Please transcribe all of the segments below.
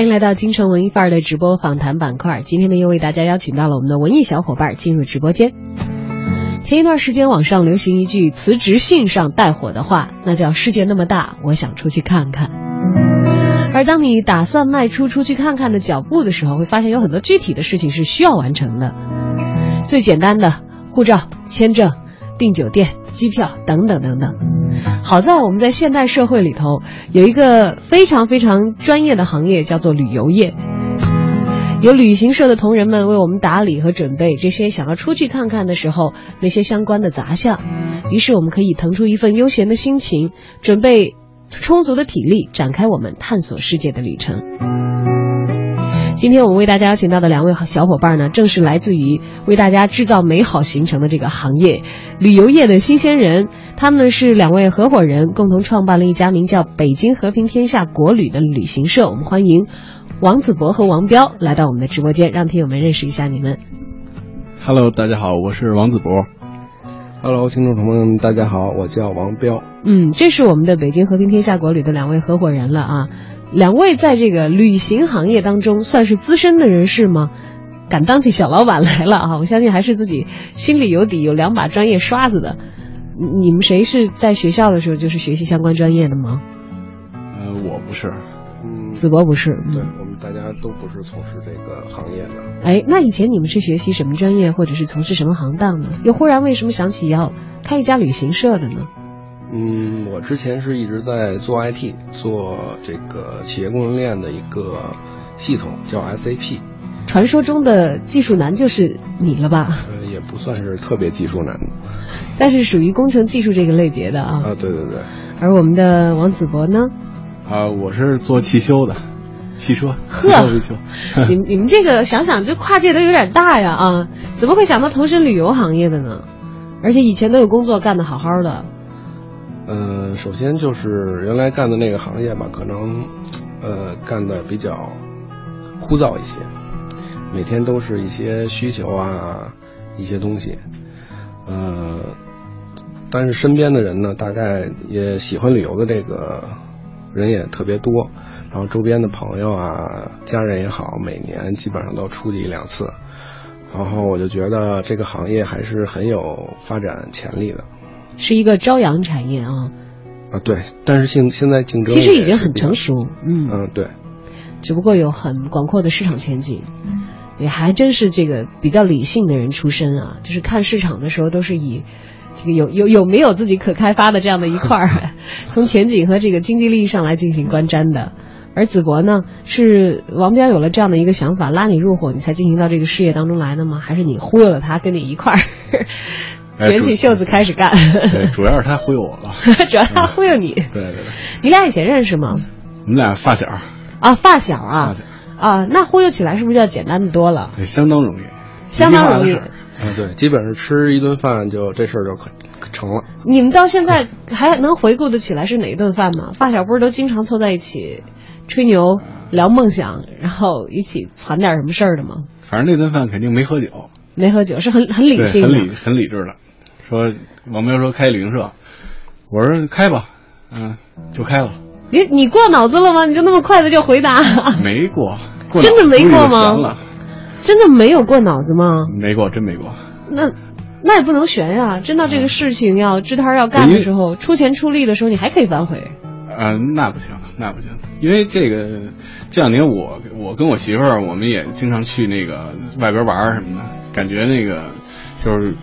欢迎来到京城文艺范儿的直播访谈板块。今天呢，又为大家邀请到了我们的文艺小伙伴进入直播间。前一段时间，网上流行一句辞职信上带火的话，那叫“世界那么大，我想出去看看”。而当你打算迈出出去看看的脚步的时候，会发现有很多具体的事情是需要完成的。最简单的护照、签证、订酒店、机票等等等等。好在我们在现代社会里头有一个非常非常专业的行业，叫做旅游业。有旅行社的同仁们为我们打理和准备这些想要出去看看的时候那些相关的杂项，于是我们可以腾出一份悠闲的心情，准备充足的体力，展开我们探索世界的旅程。今天我们为大家邀请到的两位小伙伴呢，正是来自于为大家制造美好行程的这个行业——旅游业的新鲜人。他们是两位合伙人，共同创办了一家名叫“北京和平天下国旅”的旅行社。我们欢迎王子博和王彪来到我们的直播间，让听友们认识一下你们。Hello，大家好，我是王子博。Hello，听众朋友们，大家好，我叫王彪。嗯，这是我们的北京和平天下国旅的两位合伙人了啊。两位在这个旅行行业当中算是资深的人士吗？敢当起小老板来了啊！我相信还是自己心里有底，有两把专业刷子的。你们谁是在学校的时候就是学习相关专业的吗？呃，我不是，嗯，子博不是。对我们大家都不是从事这个行业的。哎，那以前你们是学习什么专业，或者是从事什么行当呢？又忽然为什么想起要开一家旅行社的呢？嗯，我之前是一直在做 IT，做这个企业供应链的一个系统，叫 SAP。传说中的技术男就是你了吧？呃，也不算是特别技术男，但是属于工程技术这个类别的啊。啊，对对对。而我们的王子博呢？啊，我是做汽修的，汽车，呵汽修。你们你们这个想想，这跨界都有点大呀啊！怎么会想到投身旅游行业的呢？而且以前都有工作干得好好的。呃，首先就是原来干的那个行业吧，可能呃干的比较枯燥一些，每天都是一些需求啊，一些东西，呃，但是身边的人呢，大概也喜欢旅游的这个人也特别多，然后周边的朋友啊、家人也好，每年基本上都出去一两次，然后我就觉得这个行业还是很有发展潜力的。是一个朝阳产业啊，啊，对，但是现现在竞争其实已经很成熟，嗯嗯，对，只不过有很广阔的市场前景。也还真是这个比较理性的人出身啊，就是看市场的时候都是以这个有有有没有自己可开发的这样的一块儿，从前景和这个经济利益上来进行观瞻的。而子博呢，是王彪有了这样的一个想法，拉你入伙，你才进行到这个事业当中来的吗？还是你忽悠了他，跟你一块儿哎卷起袖子开始干？对，主要是他忽悠我了。主要他忽悠你。对对对，你俩以前认识吗？我们俩发小，啊，发小啊发小，啊，那忽悠起来是不是就要简单的多了？对，相当容易，相当容易啊，对，基本上吃一顿饭就这事儿就可可成了。你们到现在还能回顾得起来是哪一顿饭吗？发小不是都经常凑在一起吹牛、聊梦想，然后一起攒点什么事儿的吗？反正那顿饭肯定没喝酒，没喝酒，是很很理，性的。很理很理智的。说王彪说开旅行社，我说开吧，嗯，就开了，你你过脑子了吗？你就那么快的就回答？没过，过真的没过吗真的没有过脑子吗？没过，真没过。那那也不能悬呀！真到这个事情要支摊要干的时候，出钱出力的时候，你还可以反悔。啊、那不行，那不行，因为这个这两年我我跟我媳妇儿，我们也经常去那个外边玩儿什么的，感觉那个就是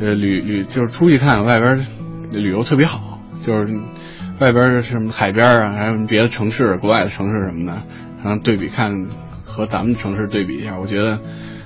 呃旅旅就是出去看外边旅游特别好，就是外边什么海边啊，还有别的城市、国外的城市什么的，然后对比看和咱们城市对比一下，我觉得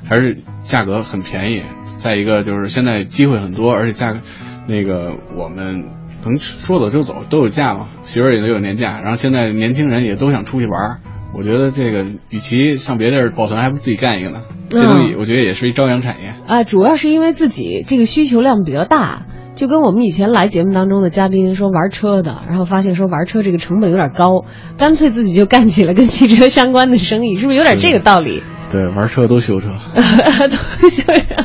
还是价格很便宜。再一个就是现在机会很多，而且价格那个我们能说走就走，都有假嘛，媳妇儿也都有年假，然后现在年轻人也都想出去玩儿，我觉得这个与其上别地儿抱团，还不如自己干一个呢。这东西我觉得也是一朝阳产业。啊，主要是因为自己这个需求量比较大，就跟我们以前来节目当中的嘉宾说玩车的，然后发现说玩车这个成本有点高，干脆自己就干起了跟汽车相关的生意，是不是有点这个道理？对，玩车都修车。都修车。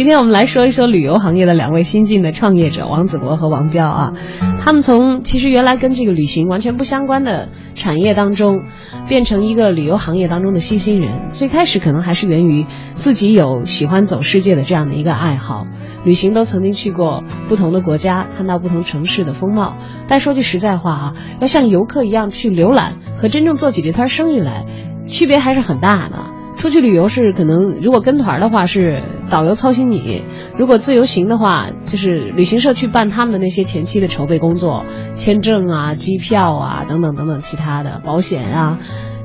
今天我们来说一说旅游行业的两位新晋的创业者王子博和王彪啊，他们从其实原来跟这个旅行完全不相关的产业当中，变成一个旅游行业当中的新兴人。最开始可能还是源于自己有喜欢走世界的这样的一个爱好，旅行都曾经去过不同的国家，看到不同城市的风貌。但说句实在话啊，要像游客一样去浏览和真正做起这摊生意来，区别还是很大的。出去旅游是可能，如果跟团的话是导游操心你；如果自由行的话，就是旅行社去办他们的那些前期的筹备工作，签证啊、机票啊等等等等其他的保险啊。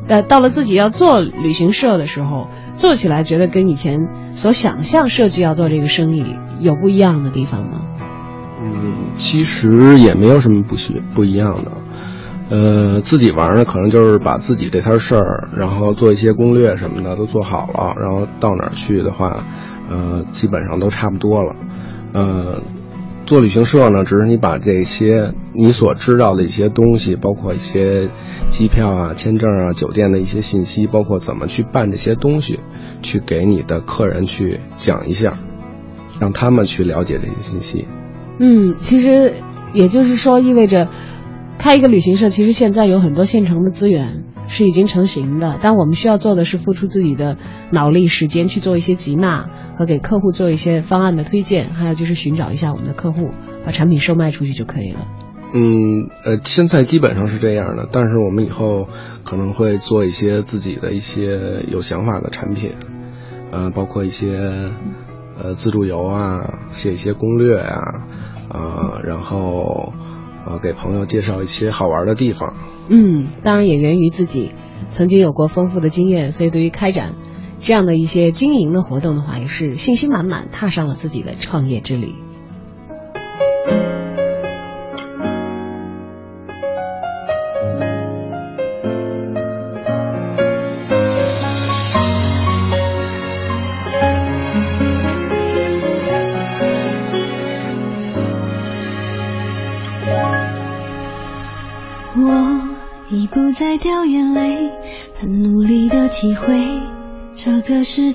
呃，到了自己要做旅行社的时候，做起来觉得跟以前所想象设计要做这个生意有不一样的地方吗？嗯，其实也没有什么不学不一样的。呃，自己玩呢，可能就是把自己这摊事儿，然后做一些攻略什么的都做好了，然后到哪儿去的话，呃，基本上都差不多了。呃，做旅行社呢，只是你把这些你所知道的一些东西，包括一些机票啊、签证啊、酒店的一些信息，包括怎么去办这些东西，去给你的客人去讲一下，让他们去了解这些信息。嗯，其实也就是说，意味着。开一个旅行社，其实现在有很多现成的资源是已经成型的，但我们需要做的是付出自己的脑力、时间去做一些集纳和给客户做一些方案的推荐，还有就是寻找一下我们的客户，把产品售卖出去就可以了。嗯，呃，现在基本上是这样的，但是我们以后可能会做一些自己的一些有想法的产品，呃，包括一些呃自助游啊，写一些攻略呀，啊，然后。啊，给朋友介绍一些好玩的地方。嗯，当然也源于自己曾经有过丰富的经验，所以对于开展这样的一些经营的活动的话，也是信心满满，踏上了自己的创业之旅。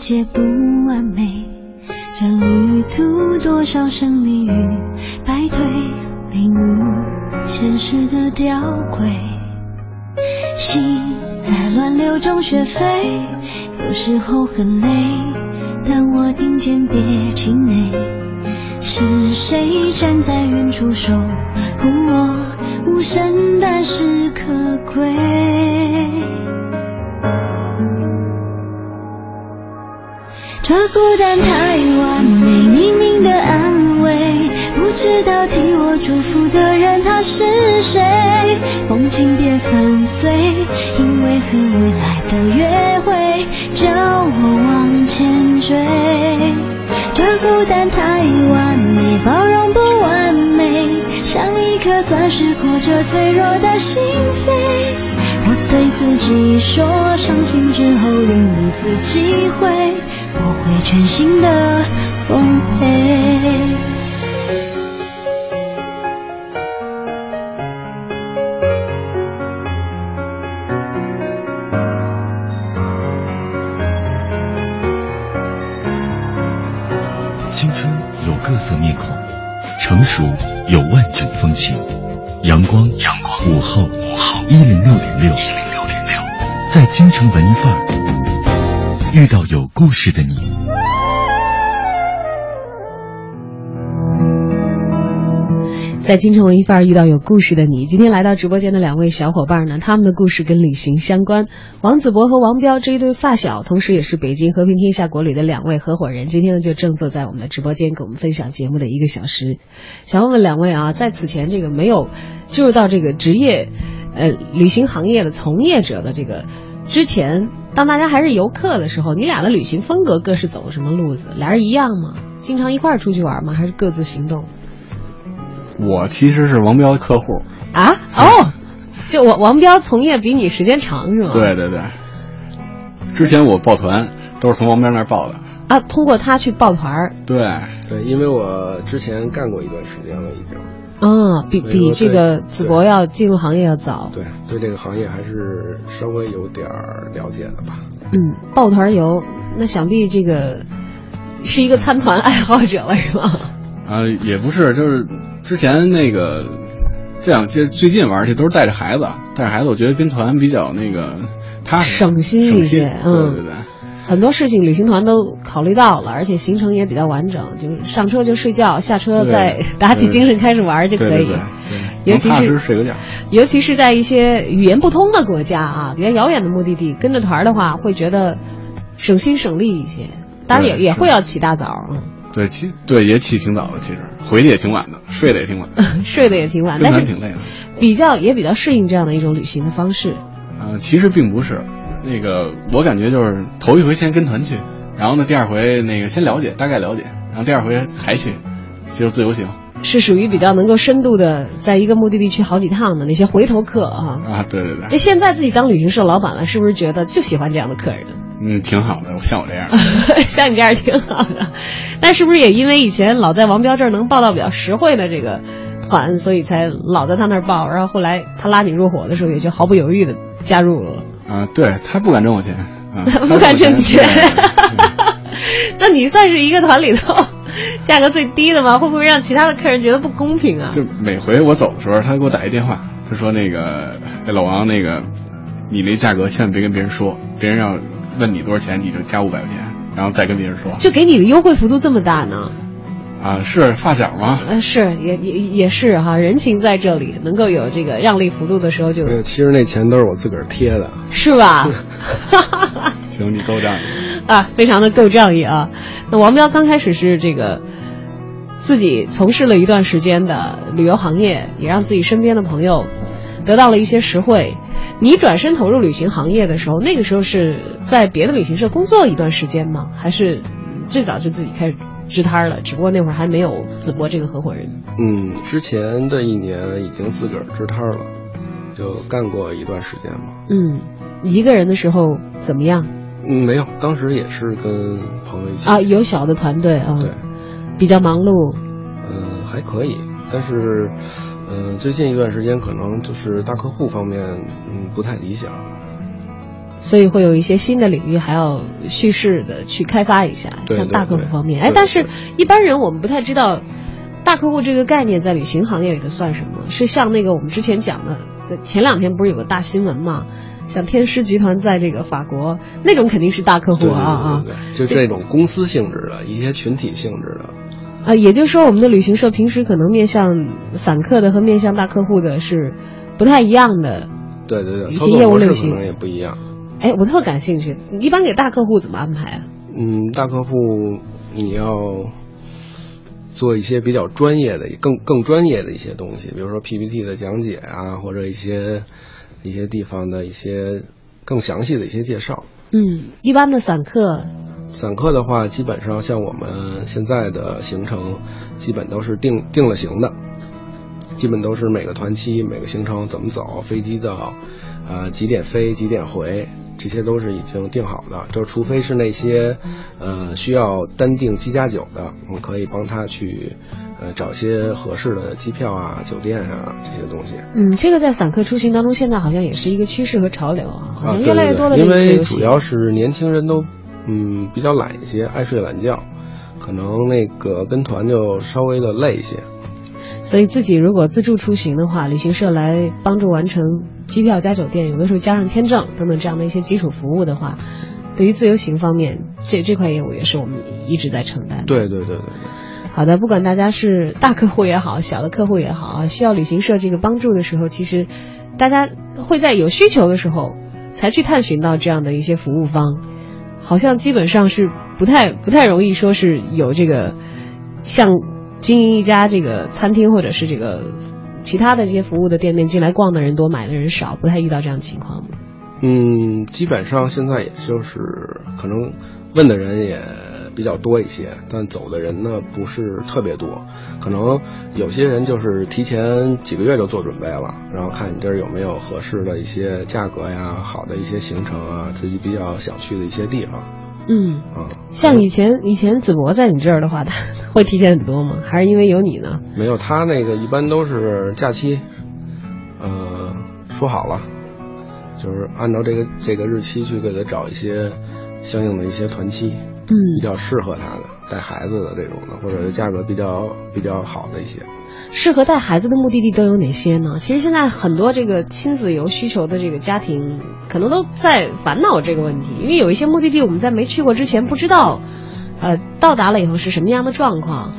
界不完美。这旅途多少胜利与败退，领悟现实的吊诡。心在乱流中学飞，有时候很累，但我听见别气馁。是谁站在远处守护我？无声，但是可贵。太完美，匿名的安慰，不知道替我祝福的人他是谁。梦境别粉碎，因为和未来的约会，叫我往前追。这孤单太完美，包容不完美。像一颗钻石裹着脆弱的心扉，我对自己说，伤心之后另一次机会，全新的丰沛。青春有各色面孔，成熟。有万种风情，阳光，阳光，午后，午后，一零六点六，一零六点六，在京城文艺范儿遇到有故事的你。在京城文艺范儿遇到有故事的你，今天来到直播间的两位小伙伴呢，他们的故事跟旅行相关。王子博和王彪这一对发小，同时也是北京和平天下国旅的两位合伙人，今天呢就正坐在我们的直播间，给我们分享节目的一个小时。想问问两位啊，在此前这个没有进入到这个职业，呃，旅行行业的从业者的这个之前，当大家还是游客的时候，你俩的旅行风格各是走什么路子？俩人一样吗？经常一块儿出去玩吗？还是各自行动？我其实是王彪的客户啊哦，就王王彪从业比你时间长是吗？对对对，之前我抱团都是从王彪那儿报的。啊，通过他去抱团儿。对对，因为我之前干过一段时间了，已经。嗯，比比这个子博要进入行业要早。对，对这个行业还是稍微有点了解的吧。嗯，抱团游，那想必这个是一个参团爱好者了，是吗？啊，也不是，就是之前那个这样，就最近玩去都是带着孩子，带着孩子，我觉得跟团比较那个踏实，省心一些。嗯，对对对。很多事情旅行团都考虑到了，而且行程也比较完整，就是上车就睡觉，下车再打起精神开始玩就可以。对，尤其是睡个觉。尤其是在一些语言不通的国家啊，比较遥远的目的地，跟着团的话会觉得省心省力一些。当然也也会要起大早。嗯，对，起对也起挺早的，其实回去也挺晚的，睡得也挺晚。睡得也挺晚，但是挺累的。比较也比较适应这样的一种旅行的方式。呃，其实并不是。那个我感觉就是头一回先跟团去，然后呢第二回那个先了解大概了解，然后第二回还去，就自由行。是属于比较能够深度的，在一个目的地去好几趟的那些回头客啊。啊，对对对。那现在自己当旅行社老板了，是不是觉得就喜欢这样的客人？嗯，挺好的，像我这样。像你这样挺好的，但是不是也因为以前老在王彪这儿能报到比较实惠的这个团，所以才老在他那儿报，然后后来他拉你入伙的时候，也就毫不犹豫的加入了。啊，对他不敢挣我钱，啊 不敢挣你钱，那你算是一个团里头价格最低的吗？会不会让其他的客人觉得不公平啊？就每回我走的时候，他给我打一电话，他说那个老王，那个你那价格千万别跟别人说，别人要问你多少钱，你就加五百块钱，然后再跟别人说。就给你的优惠幅度这么大呢？啊，是发小吗？呃，是，也也也是哈，人情在这里，能够有这个让利幅度的时候就。对，其实那钱都是我自个儿贴的。是吧？行，你够仗义啊，非常的够仗义啊。那王彪刚开始是这个自己从事了一段时间的旅游行业，也让自己身边的朋友得到了一些实惠。你转身投入旅行行业的时候，那个时候是在别的旅行社工作一段时间吗？还是最早就自己开始？支摊了，只不过那会儿还没有子博这个合伙人。嗯，之前的一年已经自个儿支摊了，就干过一段时间嘛。嗯，一个人的时候怎么样？嗯，没有，当时也是跟朋友一起啊，有小的团队啊，对，比较忙碌。嗯，还可以，但是，嗯，最近一段时间可能就是大客户方面，嗯，不太理想。所以会有一些新的领域还要蓄势的去开发一下，像大客户方面。哎，但是一般人我们不太知道，大客户这个概念在旅行行业里头算什么？是像那个我们之前讲的，前两天不是有个大新闻嘛？像天狮集团在这个法国那种肯定是大客户啊啊，就这种公司性质的一些群体性质的。啊，也就是说，我们的旅行社平时可能面向散客的和面向大客户的是不太一样的。对对对，一些业务类型可能也不一样。哎，我特感兴趣。一般给大客户怎么安排啊？嗯，大客户你要做一些比较专业的、更更专业的一些东西，比如说 PPT 的讲解啊，或者一些一些地方的一些更详细的一些介绍。嗯，一般的散客，散客的话，基本上像我们现在的行程，基本都是定定了型的，基本都是每个团期、每个行程怎么走，飞机的呃几点飞、几点回。这些都是已经定好的，就除非是那些，呃，需要单订机加酒的，我们可以帮他去，呃，找一些合适的机票啊、酒店啊这些东西。嗯，这个在散客出行当中，现在好像也是一个趋势和潮流啊，好像越来越多的因为主要是年轻人都，嗯，比较懒一些，爱睡懒觉，可能那个跟团就稍微的累一些。所以自己如果自助出行的话，旅行社来帮助完成机票加酒店，有的时候加上签证等等这样的一些基础服务的话，对于自由行方面，这这块业务也是我们一直在承担。对对对对。好的，不管大家是大客户也好，小的客户也好啊，需要旅行社这个帮助的时候，其实大家会在有需求的时候才去探寻到这样的一些服务方，好像基本上是不太不太容易说是有这个像。经营一家这个餐厅，或者是这个其他的这些服务的店面，进来逛的人多，买的人少，不太遇到这样情况吗？嗯，基本上现在也就是可能问的人也比比较多一些，但走的人呢不是特别多，可能有些人就是提前几个月就做准备了，然后看你这儿有没有合适的一些价格呀，好的一些行程啊，自己比较想去的一些地方。嗯，啊，像以前以前子博在你这儿的话，他会提前很多吗？还是因为有你呢？没有，他那个一般都是假期，呃，说好了，就是按照这个这个日期去给他找一些相应的一些团期，嗯比较适合他的带孩子的这种的，或者是价格比较比较好的一些。适合带孩子的目的地都有哪些呢？其实现在很多这个亲子游需求的这个家庭，可能都在烦恼这个问题，因为有一些目的地我们在没去过之前不知道，呃，到达了以后是什么样的状况，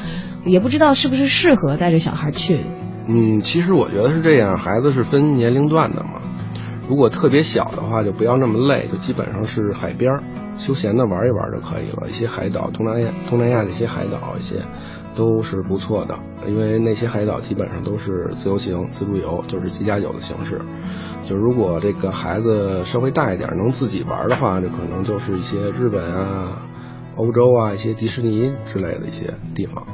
也不知道是不是适合带着小孩去。嗯，其实我觉得是这样，孩子是分年龄段的嘛。如果特别小的话，就不要那么累，就基本上是海边儿休闲的玩一玩就可以了。一些海岛，东南亚东南亚这些海岛一些都是不错的，因为那些海岛基本上都是自由行、自助游，就是机加酒的形式。就如果这个孩子稍微大一点，能自己玩的话，这可能就是一些日本啊、欧洲啊、一些迪士尼之类的一些地方。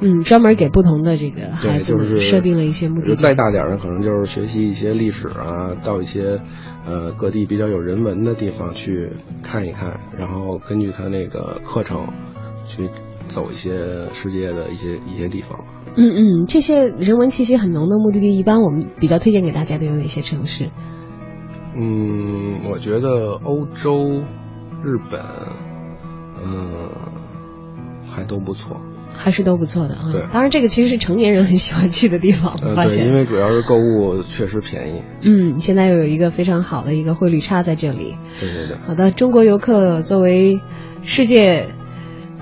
嗯，专门给不同的这个孩，子设定了一些目的地。再大点儿呢，可能就是学习一些历史啊，到一些呃各地比较有人文的地方去看一看，然后根据他那个课程去走一些世界的一些一些地方。嗯嗯，这些人文气息很浓的目的地，一般我们比较推荐给大家的有哪些城市？嗯，我觉得欧洲、日本，嗯，还都不错。还是都不错的啊。对当然这个其实是成年人很喜欢去的地方，我呃，对。因为主要是购物确实便宜。嗯，现在又有一个非常好的一个汇率差在这里。对对对。好的，中国游客作为世界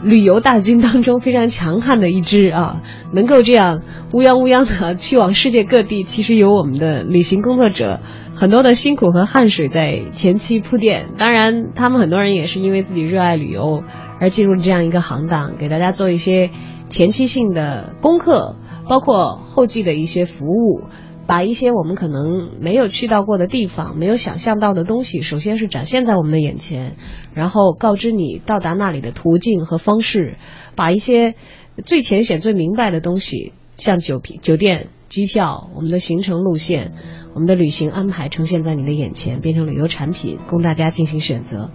旅游大军当中非常强悍的一支啊，能够这样乌泱乌泱的去往世界各地，其实有我们的旅行工作者很多的辛苦和汗水在前期铺垫。当然，他们很多人也是因为自己热爱旅游而进入这样一个行当，给大家做一些前期性的功课，包括后继的一些服务。把一些我们可能没有去到过的地方、没有想象到的东西，首先是展现在我们的眼前，然后告知你到达那里的途径和方式，把一些最浅显、最明白的东西，像酒品、酒店、机票、我们的行程路线、我们的旅行安排呈现在你的眼前，变成旅游产品，供大家进行选择。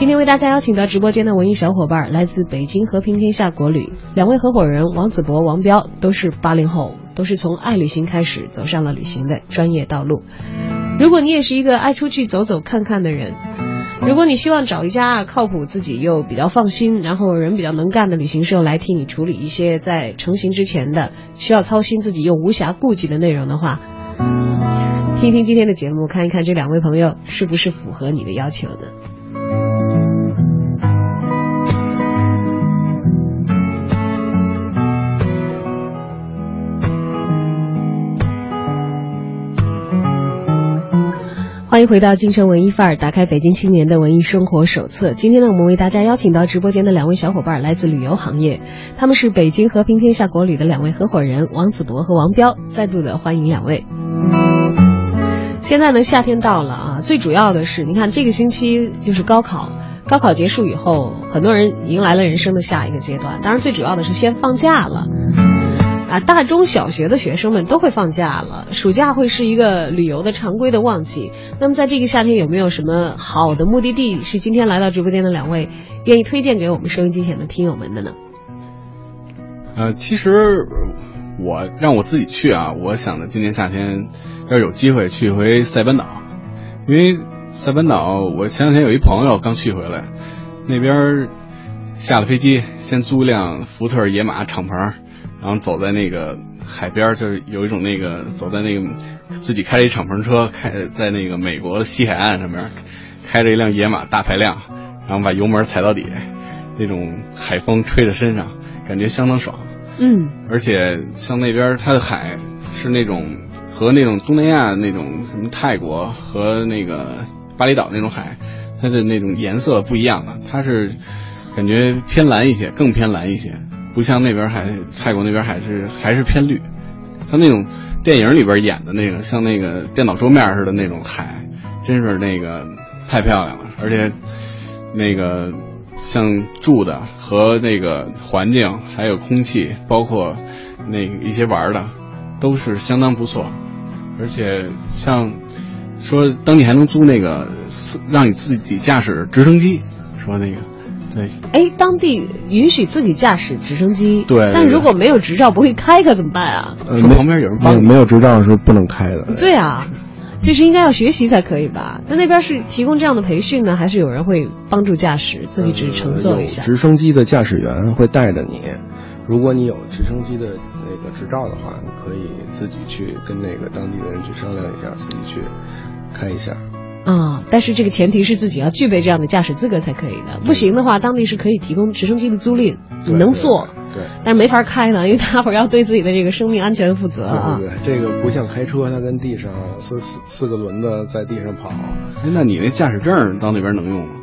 今天为大家邀请到直播间的文艺小伙伴，来自北京和平天下国旅两位合伙人王子博、王彪，都是八零后，都是从爱旅行开始走上了旅行的专业道路。如果你也是一个爱出去走走看看的人，如果你希望找一家靠谱、自己又比较放心，然后人比较能干的旅行社来替你处理一些在成行之前的需要操心自己又无暇顾及的内容的话，听听今天的节目，看一看这两位朋友是不是符合你的要求呢？欢迎回到京城文艺范儿，打开北京青年的文艺生活手册。今天呢，我们为大家邀请到直播间的两位小伙伴，来自旅游行业，他们是北京和平天下国旅的两位合伙人王子博和王彪，再度的欢迎两位。现在呢，夏天到了啊，最主要的是，你看这个星期就是高考，高考结束以后，很多人迎来了人生的下一个阶段。当然，最主要的是先放假了。啊，大中小学的学生们都会放假了，暑假会是一个旅游的常规的旺季。那么在这个夏天有没有什么好的目的地是今天来到直播间的两位愿意推荐给我们收音机前的听友们的呢？呃，其实我让我自己去啊，我想着今年夏天要是有机会去一回塞班岛，因为塞班岛我前两天有一朋友刚去回来，那边下了飞机，先租一辆福特野马敞篷，然后走在那个海边儿，就是有一种那个走在那个自己开着一敞篷车，开在那个美国西海岸上面，开着一辆野马大排量，然后把油门踩到底，那种海风吹着身上，感觉相当爽。嗯而且像那边它的海是那种和那种东南亚那种什么泰国和那个巴厘岛那种海，它的那种颜色不一样的，它是感觉偏蓝一些，更偏蓝一些，不像那边海泰国那边海是还是偏绿。它那种电影里边演的那个像那个电脑桌面似的那种海，真是那个太漂亮了，而且那个像住的和那个环境，还有空气，包括那一些玩的，都是相当不错。而且像说当地还能租那个让你自己驾驶直升机，说那个对哎，当地允许自己驾驶直升机，对但如果没有执照不会开可怎么办啊？呃没说旁边有人帮没有执照是不能开的。对啊，其实应该要学习才可以吧？那那边是提供这样的培训呢，还是有人会帮助驾驶，自己只是乘坐一下？直升机的驾驶员会带着你，如果你有直升机的那个执照的话，你可以自己去跟那个当地的人去商量一下，自己去开一下。啊、但是这个前提是自己要具备这样的驾驶资格才可以的，不行的话，当地是可以提供直升机的租赁，能坐，对但是没法开呢，因为大伙儿要对自己的这个生命安全负责啊。对对对，这个不像开车，它跟地上四四四个轮子在地上跑，哎那你那驾驶证到那边能用吗？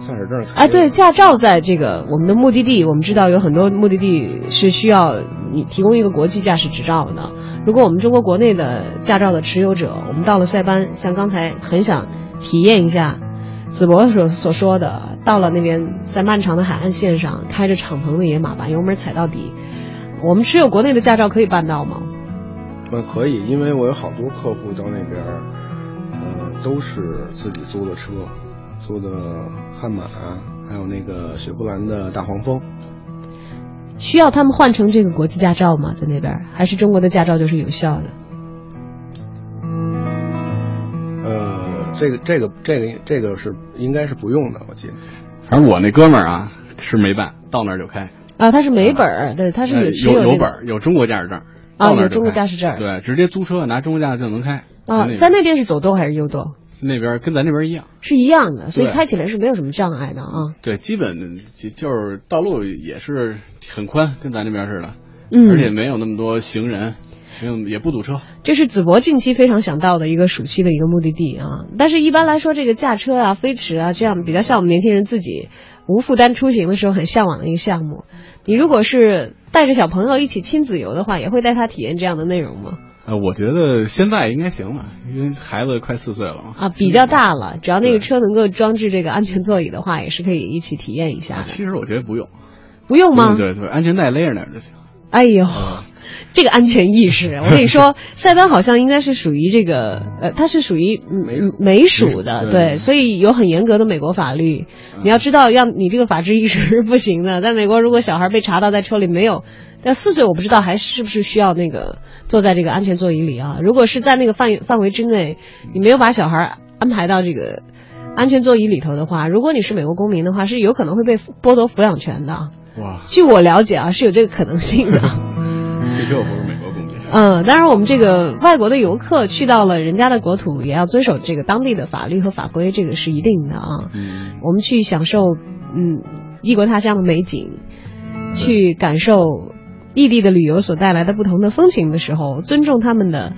驾驶证哎，对，驾照在这个我们的目的地，我们知道有很多目的地是需要你提供一个国际驾驶执照的。如果我们中国国内的驾照的持有者，我们到了塞班，像刚才很想体验一下子博所所说的，到了那边在漫长的海岸线上开着敞篷的野马，把油门踩到底，我们持有国内的驾照可以办到吗？呃可以，因为我有好多客户到那边，呃，都是自己租的车，租的悍马，还有那个雪佛兰的大黄蜂。需要他们换成这个国际驾照吗？在那边还是中国的驾照就是有效的？呃，这个这个这个这个是应该是不用的，我记得。反正我那哥们儿啊是没办，到那儿就开。啊，他是没本儿，对，他是有这个有有本儿，有中国驾驶证，啊到那儿就有中国驾驶证对，直接租车拿中国驾驶证能开。啊，那在那边是走多还是右舵？那边跟咱这边一样，是一样的，所以开起来是没有什么障碍的啊。对，基本就就是道路也是很宽，跟咱这边似的，嗯，而且没有那么多行人，没有也不堵车。这是子博近期非常想到的一个暑期的一个目的地啊。但是，一般来说，这个驾车啊、飞驰啊，这样比较像我们年轻人自己无负担出行的时候很向往的一个项目。你如果是带着小朋友一起亲子游的话，也会带他体验这样的内容吗？呃，我觉得现在应该行了，因为孩子快四岁了嘛。啊，比较大了，只要那个车能够装置这个安全座椅的话，也是可以一起体验一下的。啊其实我觉得不用，不用吗？对对对，安全带勒着那儿就行。哎呦，这个安全意识，我跟你说，塞班好像应该是属于这个，呃，它是属于嗯美属美属的，对对，所以有很严格的美国法律。你要知道，要你这个法治意识是不行的。在美国，如果小孩被查到在车里没有，但四岁我不知道还是不是需要那个坐在这个安全座椅里啊？如果是在那个范范围之内，你没有把小孩安排到这个安全座椅里头的话，如果你是美国公民的话，是有可能会被剥夺抚养权的。哇，据我了解啊，是有这个可能性的。幸亏我不是美国公民。嗯，当然，我们这个外国的游客去到了人家的国土，也要遵守这个当地的法律和法规，这个是一定的啊。嗯，我们去享受嗯异国他乡的美景，去感受异地的旅游所带来的不同的风情的时候，尊重他们的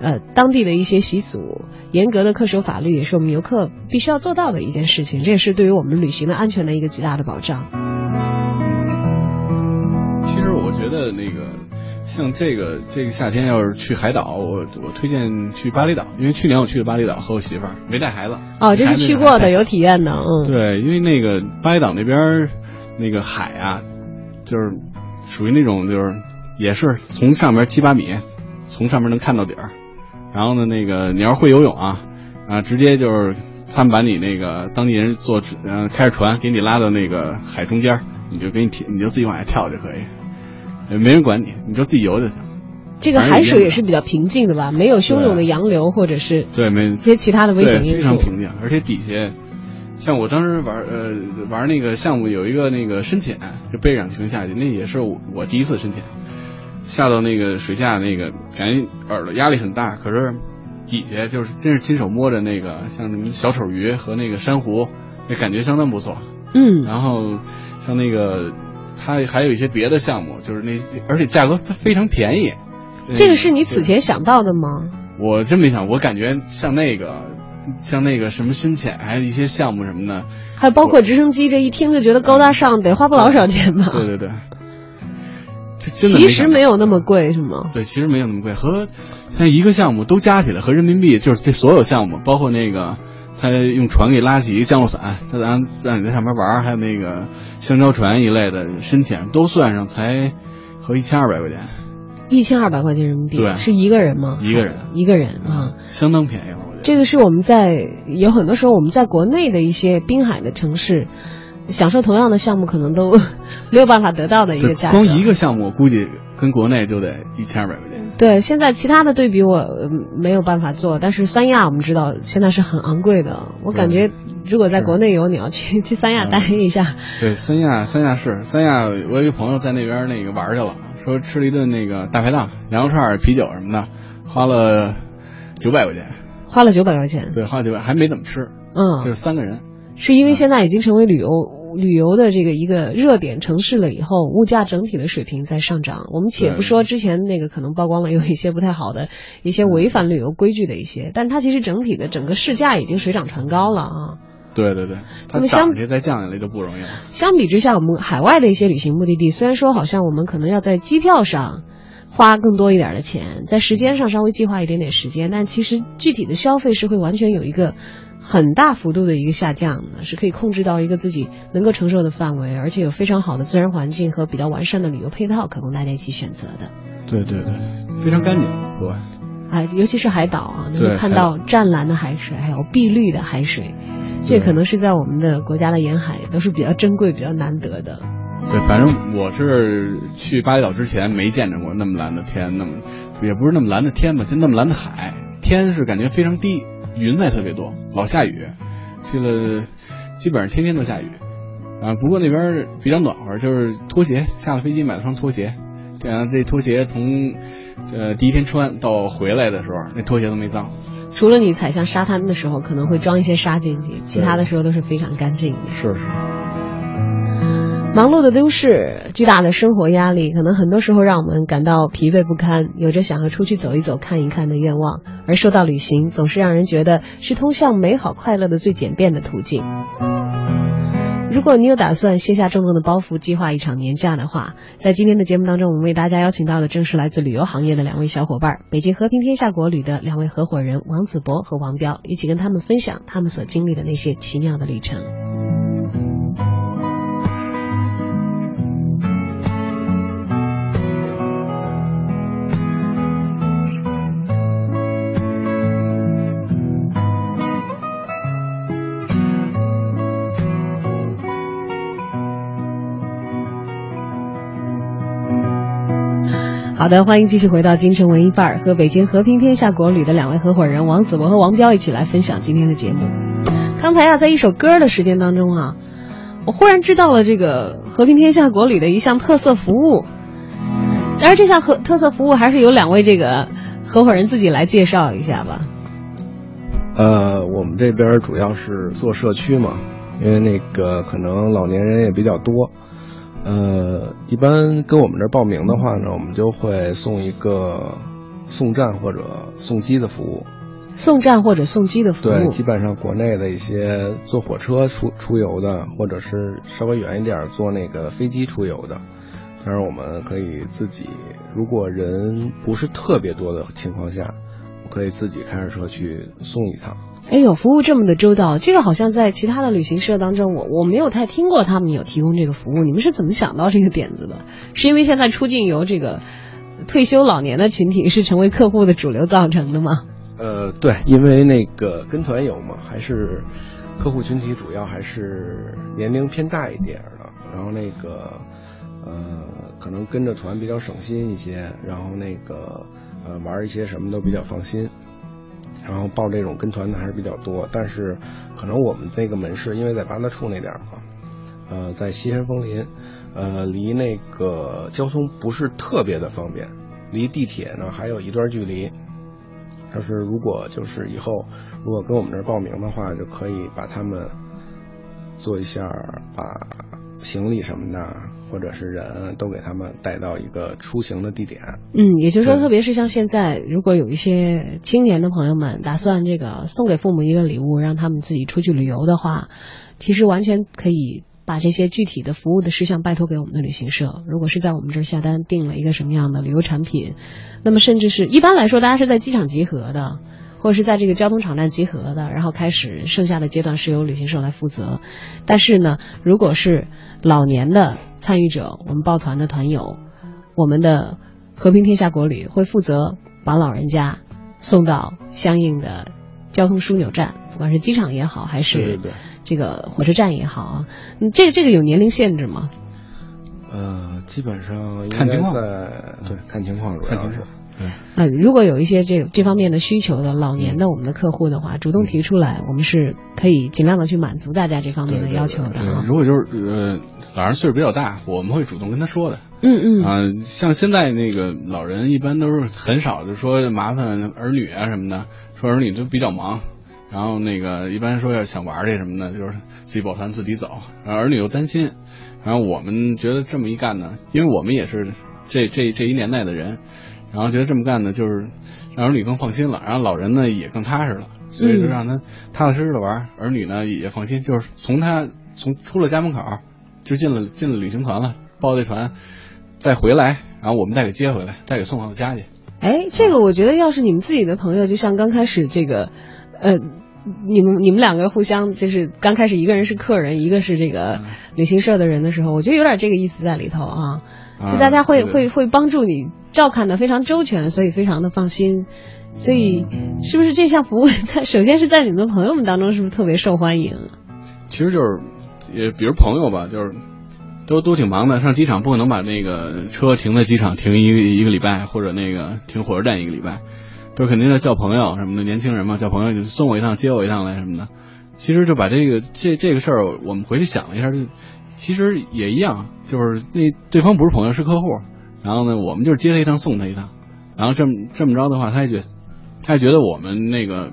呃当地的一些习俗，严格的恪守法律，也是我们游客必须要做到的一件事情。这也是对于我们旅行的安全的一个极大的保障。其实我觉得那个像这个这个夏天要是去海岛，我我推荐去巴厘岛，因为去年我去了巴厘岛和我媳妇儿，没带孩子。哦，这是去过的，有体验的，嗯。对，因为那个巴厘岛那边儿那个海啊，就是属于那种就是也是从上面七八米，从上面能看到底儿。然后呢，那个你要是会游泳啊，啊，直接就是他们把你那个当地人坐呃开着船给你拉到那个海中间，你就给你跳，你就自己往下跳就可以，呃没人管你，你就自己游就行。这个海水也是比较平静的吧，没有汹涌的洋流或者是对，没一些其他的危险，因素。非常平静，而且底下，像我当时玩呃玩那个项目有一个那个深潜，就背着氧气瓶下去，那也是我我第一次深潜，下到那个水下那个感觉耳朵压力很大，可是底下就是真是亲手摸着那个像什么小丑鱼和那个珊瑚，那感觉相当不错。嗯，然后像那个它还有一些别的项目，就是那而且价格非常便宜。这个是你此前想到的吗？我真没想，我感觉像那个，像那个什么深潜，还有一些项目什么的。还有包括直升机，这一听就觉得高大上，得花不老少钱吧？对对对，其实没有。有那么贵，是吗？对，其实没有那么贵，和像一个项目都加起来和人民币，就是这所有项目，包括那个他用船给拉起一个降落伞，他让让你在上面玩儿，还有那个香蕉船一类的深潜都算上，才合一千二百块钱，一千二百块钱人民币，对是一个人吗？一个人一个人啊。相当便宜了，我觉得。这个是我们在有很多时候我们在国内的一些滨海的城市，享受同样的项目可能都 没有办法得到的一个价格。光一个项目，我估计跟国内就得一千二百块钱。对，现在其他的对比我呃没有办法做，但是三亚我们知道现在是很昂贵的。我感觉如果在国内游，你要去去三亚嗯待一下，对，三亚，三亚是三亚，我有一个朋友在那边那个玩去了，说吃了一顿那个大排档，羊肉串、啤酒什么的，花了九百块钱。花了九百块钱。对，花了九百，还没怎么吃，嗯，就是三个人。是因为现在已经成为旅游旅游的这个一个热点城市了，以后物价整体的水平在上涨。我们且不说之前那个可能曝光了有一些不太好的一些违反旅游规矩的一些，但是它其实整体的整个市价已经水涨船高了啊。对对对，它那么相涨去再降下来就不容易了。相比之下，我们海外的一些旅行目的地，虽然说好像我们可能要在机票上花更多一点的钱，在时间上稍微计划一点点时间，但其实具体的消费是会完全有一个很大幅度的一个下降呢，是可以控制到一个自己能够承受的范围，而且有非常好的自然环境和比较完善的旅游配套，可供大家一起选择的。对对对，非常干净，国外。啊，尤其是海岛啊，能够看到湛蓝的海水，还有碧绿的海水，这可能是在我们的国家的沿海都是比较珍贵、比较难得的。对，反正我是去巴厘岛之前没见着过那么蓝的天，那么也不是那么蓝的天吧，就那么蓝的海，天是感觉非常低，云彩特别多，老下雨，去了基本上天天都下雨，啊，不过那边比较暖和，就是拖鞋，下了飞机买了双拖鞋，啊，这拖鞋从呃第一天穿到回来的时候，那拖鞋都没脏，除了你踩向沙滩的时候可能会装一些沙进去，其他的时候都是非常干净的。是是。忙碌的都市，巨大的生活压力，可能很多时候让我们感到疲惫不堪，有着想要出去走一走、看一看的愿望。而说到旅行，总是让人觉得是通向美好快乐的最简便的途径。如果你有打算卸下重重的包袱，计划一场年假的话，在今天的节目当中，我们为大家邀请到的正是来自旅游行业的两位小伙伴，北京和平天下国旅的两位合伙人王子博和王彪，一起跟他们分享他们所经历的那些奇妙的旅程。好的，欢迎继续回到京城文艺范儿，和北京和平天下国旅的两位合伙人王子博和王彪一起来分享今天的节目。刚才呀、在一首歌的时间当中啊，我忽然知道了这个和平天下国旅的一项特色服务。然而，这项和特色服务还是由两位这个合伙人自己来介绍一下吧。呃，我们这边主要是做社区嘛，因为那个可能老年人也比较多。呃，一般跟我们这儿报名的话呢，我们就会送一个送站或者送机的服务。送站或者送机的服务，对，基本上国内的一些坐火车出出游的，或者是稍微远一点坐那个飞机出游的，当然我们可以自己，如果人不是特别多的情况下，我可以自己开着车去送一趟。哎呦，服务这么的周到，这个好像在其他的旅行社当中，我我没有太听过他们有提供这个服务。你们是怎么想到这个点子的？是因为现在出境游这个退休老年的群体是成为客户的主流造成的吗？呃，对，因为那个跟团游嘛，还是客户群体主要还是年龄偏大一点的，然后那个呃，可能跟着团比较省心一些，然后那个呃玩一些什么都比较放心，然后报这种跟团的还是比较多，但是可能我们那个门市因为在八大处那点儿嘛，呃，在西山枫林，呃，离那个交通不是特别的方便，离地铁呢还有一段距离。要是如果就是以后如果跟我们这儿报名的话，就可以把他们做一下，把行李什么的或者是人都给他们带到一个出行的地点。嗯，也就是说，特别是像现在，如果有一些青年的朋友们打算这个送给父母一个礼物，让他们自己出去旅游的话，其实完全可以把这些具体的服务的事项拜托给我们的旅行社。如果是在我们这儿下单订了一个什么样的旅游产品，那么甚至是一般来说，大家是在机场集合的。或者是在这个交通场站集合的，然后开始剩下的阶段是由旅行社来负责。但是呢，如果是老年的参与者，我们抱团的团友，我们的和平天下国旅会负责把老人家送到相应的交通枢纽站，不管是机场也好，还是这个火车站也好啊。嗯这个这个有年龄限制吗？呃，基本上应该看情况对看情况主要是对，呃，如果有一些这这方面的需求的老年的我们的客户的话，主动提出来，我们是可以尽量的去满足大家这方面的要求的。如果就是呃老人岁数比较大，我们会主动跟他说的。嗯嗯。啊、像现在那个老人一般都是很少就说麻烦儿女啊什么的，说儿女都比较忙，然后那个一般说要想玩儿去什么的，就是自己抱团自己走，然后儿女又担心，然后我们觉得这么一干呢，因为我们也是这这这一年代的人，然后觉得这么干呢，就是让儿女更放心了，然后老人呢也更踏实了，所以就让他踏踏实实的玩儿，儿女呢也放心，就是从他从出了家门口就进了进了旅行团了，报这团。再回来，然后我们再给接回来，再给送到家去。哎，这个我觉得要是你们自己的朋友，就像刚开始这个，呃，你们你们两个互相就是刚开始一个人是客人，一个是这个嗯旅行社的人的时候，我觉得有点这个意思在里头啊。啊所以大家会、会会帮助你照看的非常周全，所以非常的放心。所以是不是这项服务 在首先是在你们的朋友们当中是不是特别受欢迎？其实就是，也比如朋友吧，就是都都挺忙的，上机场不可能把那个车停在机场停一个一个礼拜，或者那个停火车站一个礼拜，都肯定要叫朋友什么的，年轻人嘛，叫朋友就送我一趟，接我一趟来什么的。其实就把这个这这个事儿，我们回去想了一下，就其实也一样，就是那对方不是朋友是客户，然后呢，我们就是接他一趟送他一趟，然后这么这么着的话，他也觉他也觉得我们那个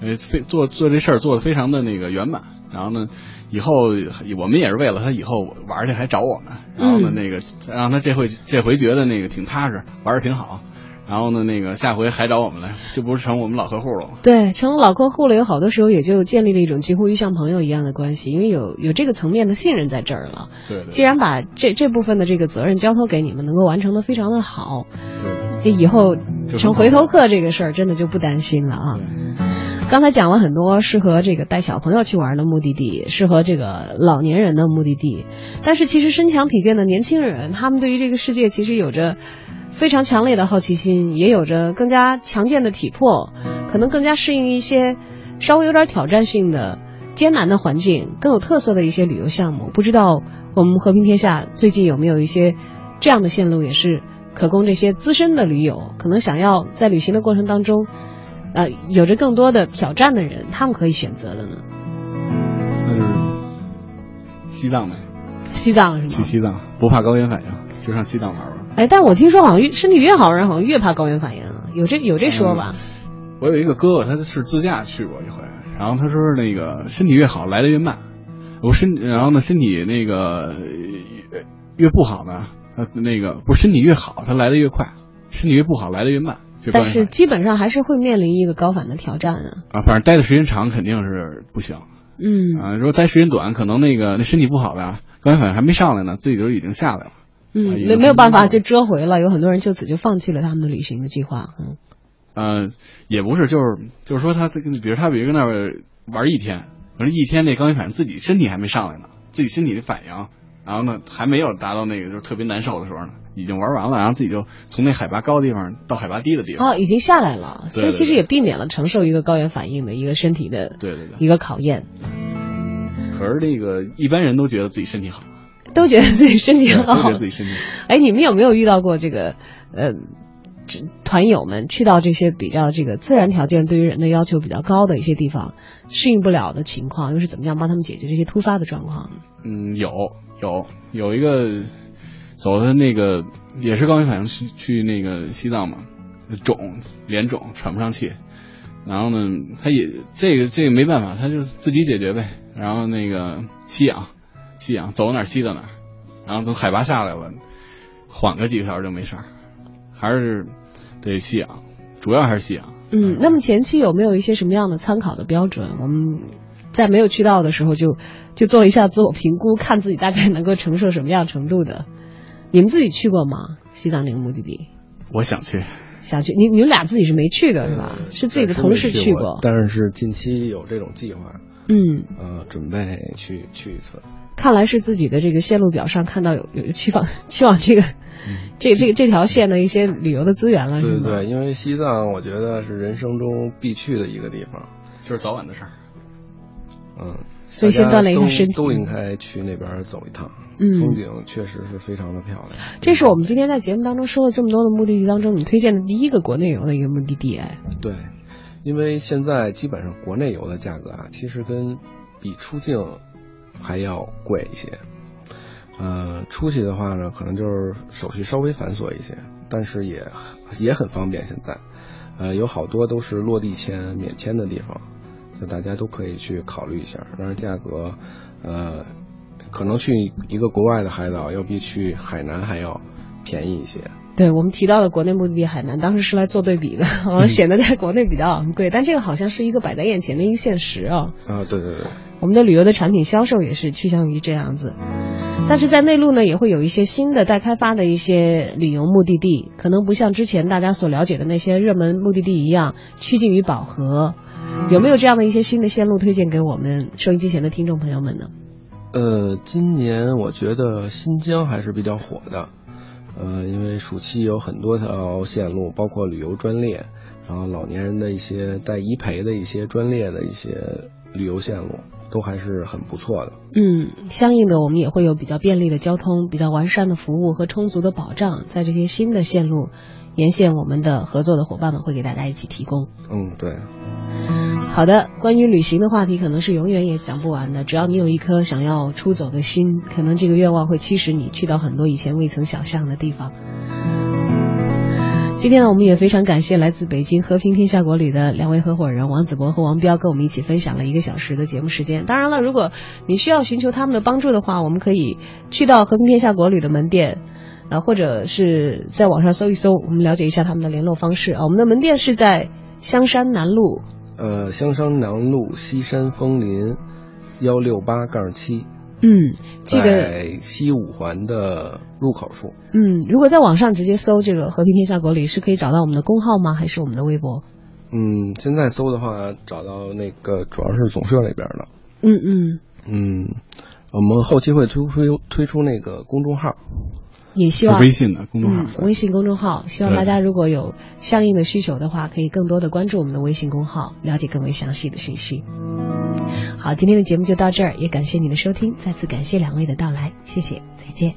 呃非做做这事儿做的非常的那个圆满，然后呢，以后我们也是为了他以后玩去还找我们，然后呢那个让他这回这回觉得那个挺踏实，玩的挺好，然后呢那个下回还找我们来，就不是成我们老客户了吗？对，成了老客户了，有好多时候也就建立了一种几乎于像朋友一样的关系，因为有有这个层面的信任在这儿了。对对既然把这这部分的这个责任交托给你们，能够完成的非常的好，对这以后成回头客这个事儿真的就不担心了啊。刚才讲了很多适合这个带小朋友去玩的目的地，适合这个老年人的目的地，但是其实身强体健的年轻人，他们对于这个世界其实有着非常强烈的好奇心，也有着更加强健的体魄，可能更加适应一些稍微有点挑战性的艰难的环境，更有特色的一些旅游项目。不知道我们和平天下最近有没有一些这样的线路，也是可供这些资深的驴友，可能想要在旅行的过程当中。呃，有着更多的挑战的人，他们可以选择的呢？那就是西藏呗，西藏是吗？去西藏不怕高原反应，就上西藏玩玩。哎，但是我听说好像越身体越好的人，好像越怕高原反应啊，有这有这说吧？我有一个哥哥，他是自驾去过一回，然后他说那个身体越好来的越慢，我身然后呢身体那个越越不好呢，他那个不是身体越好，他来的越快，身体越不好来的越慢。但是基本上还是会面临一个高反的挑战啊。啊，反正待的时间长肯定是不行嗯啊。如果待时间短，可能那个那身体不好的啊高原反应还没上来呢，自己就已经下来了。嗯，也没没有办法就折回了，有很多人就此就放弃了他们的旅行的计划。嗯呃，也不是，就是就是说他这个，比如他比如跟那儿玩一天，可能一天那高原反应自己身体还没上来呢，自己身体的反应，然后呢还没有达到那个就是特别难受的时候呢，已经玩完了，然后自己就从那海拔高的地方到海拔低的地方。哦，已经下来了，所以其实也避免了承受一个高原反应的一个身体的对对对。一个考验，可是那个一般人都觉得自己身体好，都觉得自己身体对都觉好得。自己身体好。哎，你们有没有遇到过这个呃，这团友们去到这些比较这个自然条件对于人的要求比较高的一些地方，适应不了的情况，又是怎么样帮他们解决这些突发的状况呢？嗯，有有有一个走的那个也是高原反应去去那个西藏嘛，肿脸肿喘不上气，然后呢，他也这个这个没办法，他就自己解决呗。然后那个吸氧，吸氧走到哪儿吸到哪儿，然后从海拔下来了，缓个几个小时就没事儿，还是得吸氧，主要还是吸氧。嗯，那么前期有没有一些什么样的参考的标准？我们在没有去到的时候就就做一下自我评估，看自己大概能够承受什么样程度的。你们自己去过吗？西藏这个目的地？我想去，想去。你你们俩自己是没去的是吧？呃是自己的同事去过。但是近期有这种计划，嗯，呃，准备去去一次。看来是自己的这个线路表上看到有有去往 去往这个、嗯这这这条线的一些旅游的资源了？对对对，因为西藏我觉得是人生中必去的一个地方。就是早晚的事儿。嗯，所以先锻炼一下身体都都应该去那边走一趟。嗯风景确实是非常的漂亮。这是我们今天在节目当中说了这么多的目的地当中，你推荐的第一个国内游的一个目的地，哎，对，因为现在基本上国内游的价格啊，其实跟比出境还要贵一些。呃，出去的话呢，可能就是手续稍微繁琐一些，但是也也很方便。现在，呃，有好多都是落地签、免签的地方，就大家都可以去考虑一下。当然，价格，呃，可能去一个国外的海岛要比去海南还要便宜一些。对我们提到的国内目的地海南，当时是来做对比的，显得在国内比较昂贵，但这个好像是一个摆在眼前的一个现实啊。啊，对对对。我们的旅游的产品销售也是趋向于这样子，但是在内陆呢，也会有一些新的待开发的一些旅游目的地，可能不像之前大家所了解的那些热门目的地一样趋近于饱和。有没有这样的一些新的线路推荐给我们收音机前的听众朋友们呢？呃，今年我觉得新疆还是比较火的，呃，因为暑期有很多条线路，包括旅游专列，然后老年人的一些带一陪的一些专列的一些旅游线路，都还是很不错的。嗯，相应的我们也会有比较便利的交通、比较完善的服务和充足的保障，在这些新的线路沿线，我们的合作的伙伴们会给大家一起提供。嗯，对。好的，关于旅行的话题可能是永远也讲不完的。只要你有一颗想要出走的心，可能这个愿望会驱使你去到很多以前未曾想象的地方。今天呢，我们也非常感谢来自北京和平天下国旅的两位合伙人王子博和王彪，跟我们一起分享了一个小时的节目时间。当然了，如果你需要寻求他们的帮助的话，我们可以去到和平天下国旅的门店。啊，或者是在网上搜一搜，我们了解一下他们的联络方式啊。我们的门店是在香山南路，呃，香山南路西山枫林幺六八杠七，嗯，记得，在西五环的入口处。嗯，如果在网上直接搜这个和平天下国旅，是可以找到我们的公号吗？还是我们的微博？嗯，现在搜的话，找到那个主要是总社那边的。嗯嗯，嗯，我们后期会推出推出那个公众号。也希望微信的公众号，嗯，微信公众号，希望大家如果有相应的需求的话，可以更多的关注我们的微信公号，了解更为详细的信息。好，今天的节目就到这儿，也感谢你的收听，再次感谢两位的到来，谢谢，再见。